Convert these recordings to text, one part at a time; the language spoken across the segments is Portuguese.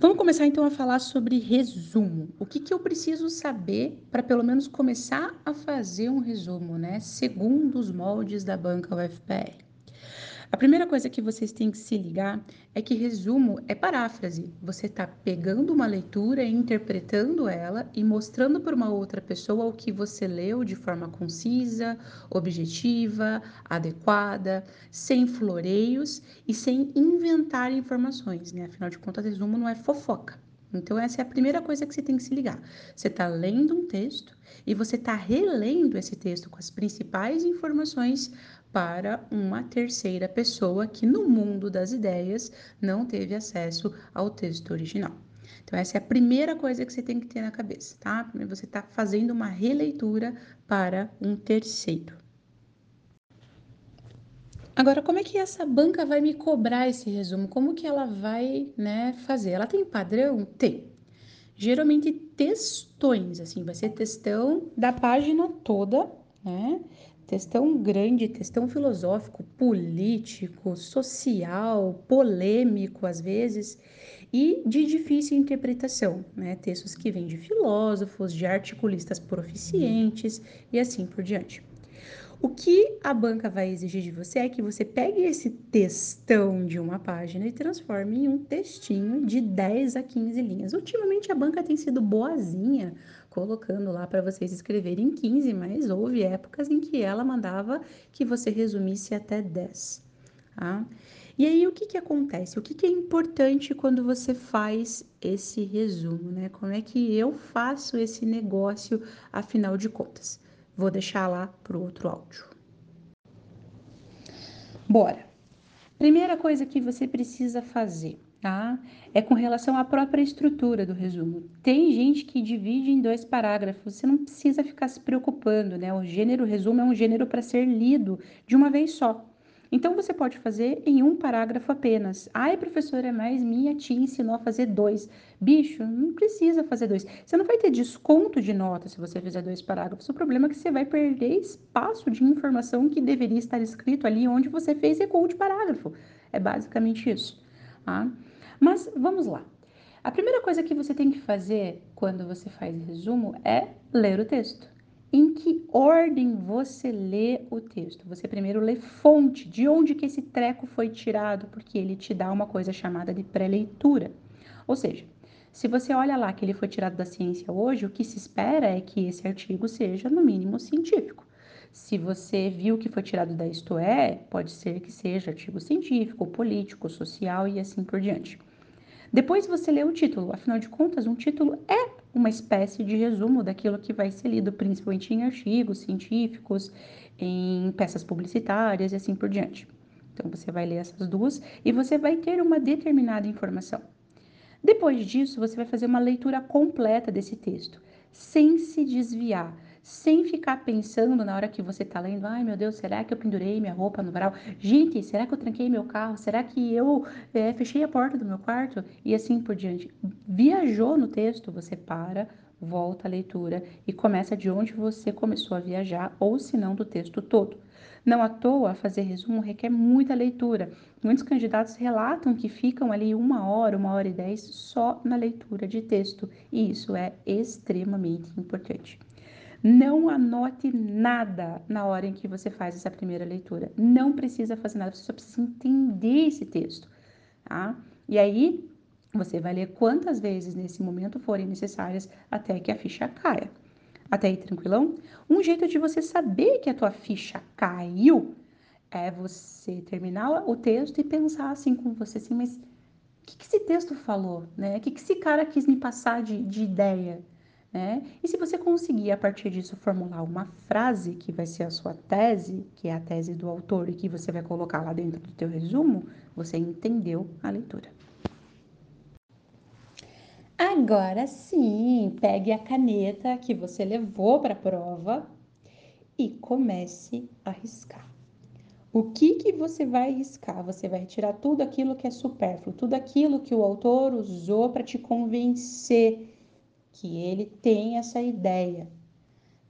Vamos começar então a falar sobre resumo. O que, que eu preciso saber para pelo menos começar a fazer um resumo, né? Segundo os moldes da banca UFPR. A primeira coisa que vocês têm que se ligar é que resumo é paráfrase. Você está pegando uma leitura, interpretando ela e mostrando para uma outra pessoa o que você leu de forma concisa, objetiva, adequada, sem floreios e sem inventar informações, né? Afinal de contas, resumo não é fofoca. Então, essa é a primeira coisa que você tem que se ligar. Você está lendo um texto e você está relendo esse texto com as principais informações para uma terceira pessoa que, no mundo das ideias, não teve acesso ao texto original. Então, essa é a primeira coisa que você tem que ter na cabeça, tá? Você está fazendo uma releitura para um terceiro. Agora, como é que essa banca vai me cobrar esse resumo? Como que ela vai, né, fazer? Ela tem padrão? Tem. Geralmente textões, assim, vai ser textão da página toda, né? Textão grande, textão filosófico, político, social, polêmico às vezes, e de difícil interpretação, né? Textos que vêm de filósofos, de articulistas proficientes e assim por diante. O que a banca vai exigir de você é que você pegue esse textão de uma página e transforme em um textinho de 10 a 15 linhas. Ultimamente a banca tem sido boazinha colocando lá para vocês escreverem 15, mas houve épocas em que ela mandava que você resumisse até 10. Tá? E aí, o que, que acontece? O que, que é importante quando você faz esse resumo, né? Como é que eu faço esse negócio, afinal de contas? Vou deixar lá para o outro áudio. Bora! Primeira coisa que você precisa fazer tá? É com relação à própria estrutura do resumo. Tem gente que divide em dois parágrafos, você não precisa ficar se preocupando, né? O gênero resumo é um gênero para ser lido de uma vez só. Então você pode fazer em um parágrafo apenas. Ai, professora, mas minha tia ensinou a fazer dois. Bicho, não precisa fazer dois. Você não vai ter desconto de nota se você fizer dois parágrafos. O problema é que você vai perder espaço de informação que deveria estar escrito ali onde você fez recuo de parágrafo. É basicamente isso. Tá? Mas vamos lá. A primeira coisa que você tem que fazer quando você faz resumo é ler o texto. Em que ordem você lê o texto? Você primeiro lê fonte, de onde que esse treco foi tirado, porque ele te dá uma coisa chamada de pré-leitura. Ou seja, se você olha lá que ele foi tirado da ciência hoje, o que se espera é que esse artigo seja, no mínimo, científico. Se você viu que foi tirado da Isto É, pode ser que seja artigo científico, político, social e assim por diante. Depois você lê o título, afinal de contas, um título é uma espécie de resumo daquilo que vai ser lido, principalmente em artigos científicos, em peças publicitárias e assim por diante. Então você vai ler essas duas e você vai ter uma determinada informação. Depois disso, você vai fazer uma leitura completa desse texto, sem se desviar sem ficar pensando na hora que você está lendo, ai meu Deus, será que eu pendurei minha roupa no varal? Gente, será que eu tranquei meu carro? Será que eu é, fechei a porta do meu quarto? E assim por diante. Viajou no texto, você para, volta a leitura e começa de onde você começou a viajar, ou se não do texto todo. Não à toa, fazer resumo requer muita leitura. Muitos candidatos relatam que ficam ali uma hora, uma hora e dez só na leitura de texto, e isso é extremamente importante. Não anote nada na hora em que você faz essa primeira leitura. Não precisa fazer nada, você só precisa entender esse texto, tá? E aí, você vai ler quantas vezes nesse momento forem necessárias até que a ficha caia. Até aí, tranquilão? Um jeito de você saber que a tua ficha caiu é você terminar o texto e pensar assim com você assim, mas o que, que esse texto falou, né? O que, que esse cara quis me passar de, de ideia? Né? E se você conseguir, a partir disso, formular uma frase que vai ser a sua tese, que é a tese do autor e que você vai colocar lá dentro do teu resumo, você entendeu a leitura. Agora sim, pegue a caneta que você levou para a prova e comece a riscar. O que que você vai riscar? Você vai retirar tudo aquilo que é supérfluo, tudo aquilo que o autor usou para te convencer que ele tem essa ideia.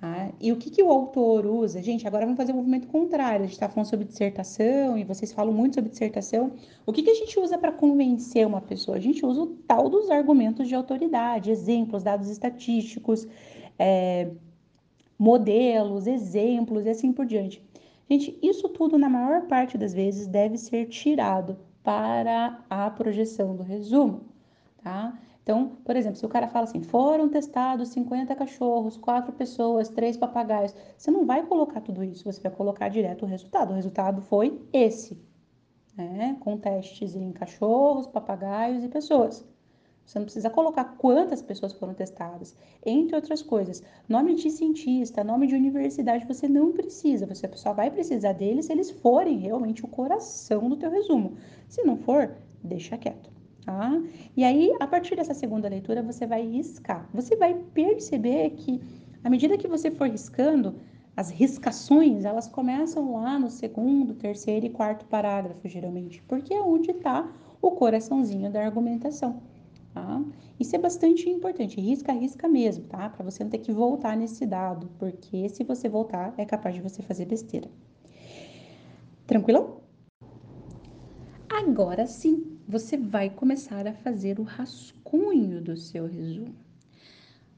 Tá? E o que, que o autor usa? Gente, agora vamos fazer o um movimento contrário. A gente está falando sobre dissertação e vocês falam muito sobre dissertação. O que, que a gente usa para convencer uma pessoa? A gente usa o tal dos argumentos de autoridade, exemplos, dados estatísticos, é, modelos, exemplos e assim por diante. Gente, isso tudo, na maior parte das vezes, deve ser tirado para a projeção do resumo, tá? Então, por exemplo, se o cara fala assim, foram testados 50 cachorros, 4 pessoas, 3 papagaios, você não vai colocar tudo isso, você vai colocar direto o resultado. O resultado foi esse, né? Com testes em cachorros, papagaios e pessoas. Você não precisa colocar quantas pessoas foram testadas, entre outras coisas. Nome de cientista, nome de universidade, você não precisa. Você só vai precisar deles se eles forem realmente o coração do teu resumo. Se não for, deixa quieto. Tá? E aí, a partir dessa segunda leitura, você vai riscar. Você vai perceber que, à medida que você for riscando, as riscações, elas começam lá no segundo, terceiro e quarto parágrafo, geralmente, porque é onde está o coraçãozinho da argumentação. Tá? Isso é bastante importante, risca, risca mesmo, tá? Para você não ter que voltar nesse dado, porque se você voltar, é capaz de você fazer besteira. Tranquilo? Agora sim, você vai começar a fazer o rascunho do seu resumo.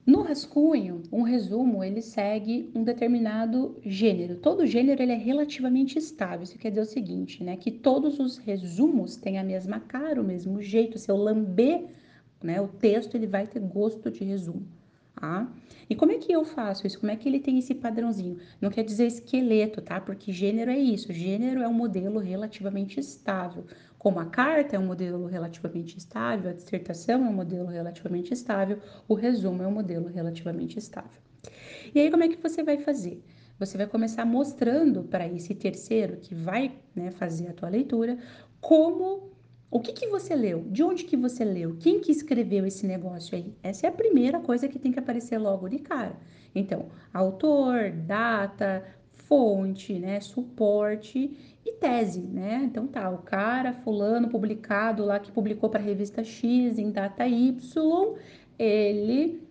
No rascunho, um resumo ele segue um determinado gênero. Todo gênero ele é relativamente estável. Isso quer dizer o seguinte, né? Que todos os resumos têm a mesma cara, o mesmo jeito. Se eu lamber né? O texto ele vai ter gosto de resumo. Tá? E como é que eu faço isso? Como é que ele tem esse padrãozinho? Não quer dizer esqueleto, tá? Porque gênero é isso. Gênero é um modelo relativamente estável. Como a carta é um modelo relativamente estável, a dissertação é um modelo relativamente estável, o resumo é um modelo relativamente estável. E aí, como é que você vai fazer? Você vai começar mostrando para esse terceiro que vai né, fazer a tua leitura como o que, que você leu? De onde que você leu? Quem que escreveu esse negócio aí? Essa é a primeira coisa que tem que aparecer logo de cara. Então, autor, data, fonte, né, suporte e tese, né? Então tá, o cara fulano publicado lá que publicou para a revista X em data Y, ele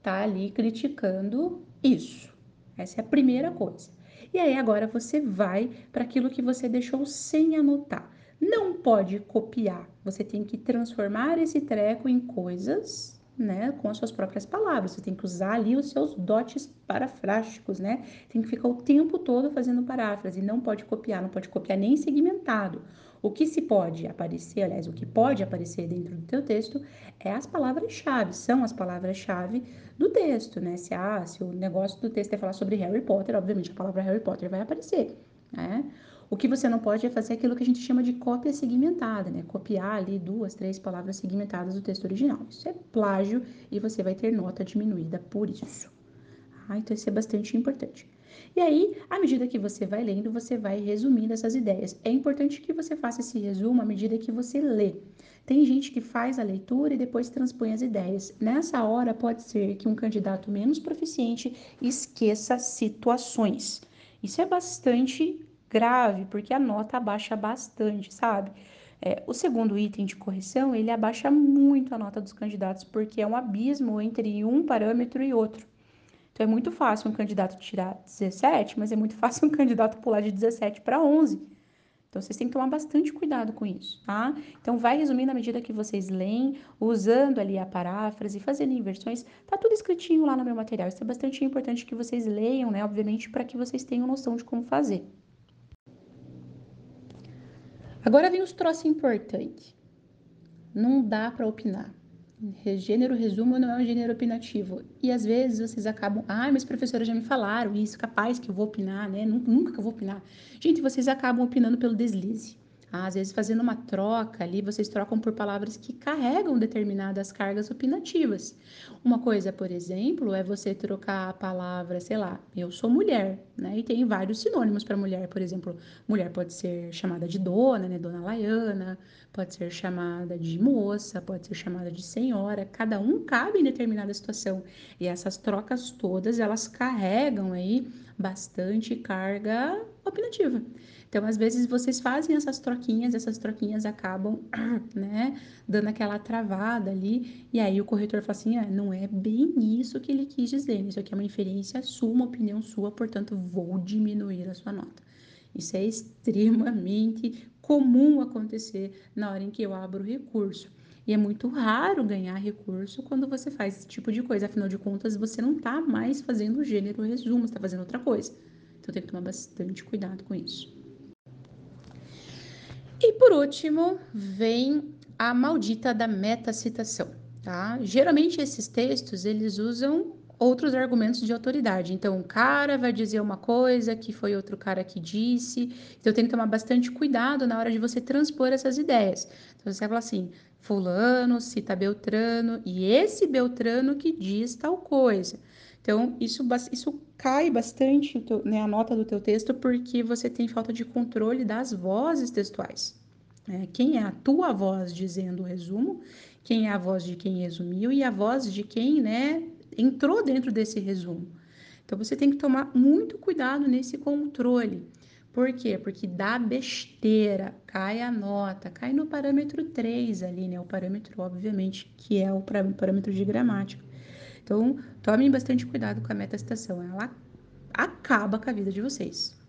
tá ali criticando isso. Essa é a primeira coisa. E aí agora você vai para aquilo que você deixou sem anotar não pode copiar. Você tem que transformar esse treco em coisas, né, com as suas próprias palavras. Você tem que usar ali os seus dotes parafrásticos, né? Tem que ficar o tempo todo fazendo paráfrase. Não pode copiar, não pode copiar nem segmentado. O que se pode aparecer, aliás, o que pode aparecer dentro do teu texto é as palavras-chave, são as palavras-chave do texto, né? Se, ah, se o negócio do texto é falar sobre Harry Potter, obviamente a palavra Harry Potter vai aparecer, né? O que você não pode é fazer aquilo que a gente chama de cópia segmentada, né? Copiar ali duas, três palavras segmentadas do texto original. Isso é plágio e você vai ter nota diminuída por isso. Ah, então isso é bastante importante. E aí, à medida que você vai lendo, você vai resumindo essas ideias. É importante que você faça esse resumo à medida que você lê. Tem gente que faz a leitura e depois transpõe as ideias. Nessa hora, pode ser que um candidato menos proficiente esqueça situações. Isso é bastante grave, porque a nota abaixa bastante, sabe? É, o segundo item de correção, ele abaixa muito a nota dos candidatos, porque é um abismo entre um parâmetro e outro. Então, é muito fácil um candidato tirar 17, mas é muito fácil um candidato pular de 17 para 11. Então, vocês têm que tomar bastante cuidado com isso, tá? Então, vai resumindo à medida que vocês leem, usando ali a paráfrase, fazendo inversões. Tá tudo escritinho lá no meu material. Isso é bastante importante que vocês leiam, né? Obviamente, para que vocês tenham noção de como fazer. Agora vem os troços importantes. Não dá para opinar. Gênero resumo não é um gênero opinativo. E às vezes vocês acabam, ah, mas professora já me falaram isso, capaz que eu vou opinar, né? Nunca que eu vou opinar. Gente, vocês acabam opinando pelo deslize. Às vezes, fazendo uma troca ali, vocês trocam por palavras que carregam determinadas cargas opinativas. Uma coisa, por exemplo, é você trocar a palavra, sei lá, eu sou mulher, né? E tem vários sinônimos para mulher, por exemplo, mulher pode ser chamada de dona, né? Dona Laiana, pode ser chamada de moça, pode ser chamada de senhora, cada um cabe em determinada situação. E essas trocas todas, elas carregam aí bastante carga opinativa. Então, às vezes, vocês fazem essas troquinhas, essas troquinhas acabam, né, dando aquela travada ali, e aí o corretor fala assim: ah, não é bem isso que ele quis dizer, isso aqui é uma inferência sua, uma opinião sua, portanto, vou diminuir a sua nota. Isso é extremamente comum acontecer na hora em que eu abro o recurso. E é muito raro ganhar recurso quando você faz esse tipo de coisa. Afinal de contas, você não está mais fazendo gênero resumo, está fazendo outra coisa. Então tem que tomar bastante cuidado com isso. E por último, vem a maldita da metacitação, tá? Geralmente esses textos, eles usam outros argumentos de autoridade. Então, um cara vai dizer uma coisa que foi outro cara que disse. Então, tem que tomar bastante cuidado na hora de você transpor essas ideias. Então, você vai falar assim: Fulano cita Beltrano e esse Beltrano que diz tal coisa. Então, isso, isso cai bastante né, a nota do teu texto porque você tem falta de controle das vozes textuais. É, quem é a tua voz dizendo o resumo, quem é a voz de quem resumiu e a voz de quem né, entrou dentro desse resumo. Então, você tem que tomar muito cuidado nesse controle. Por quê? Porque dá besteira, cai a nota, cai no parâmetro 3 ali, né? O parâmetro, obviamente, que é o parâmetro de gramática. Então, tomem bastante cuidado com a metacitação, ela acaba com a vida de vocês.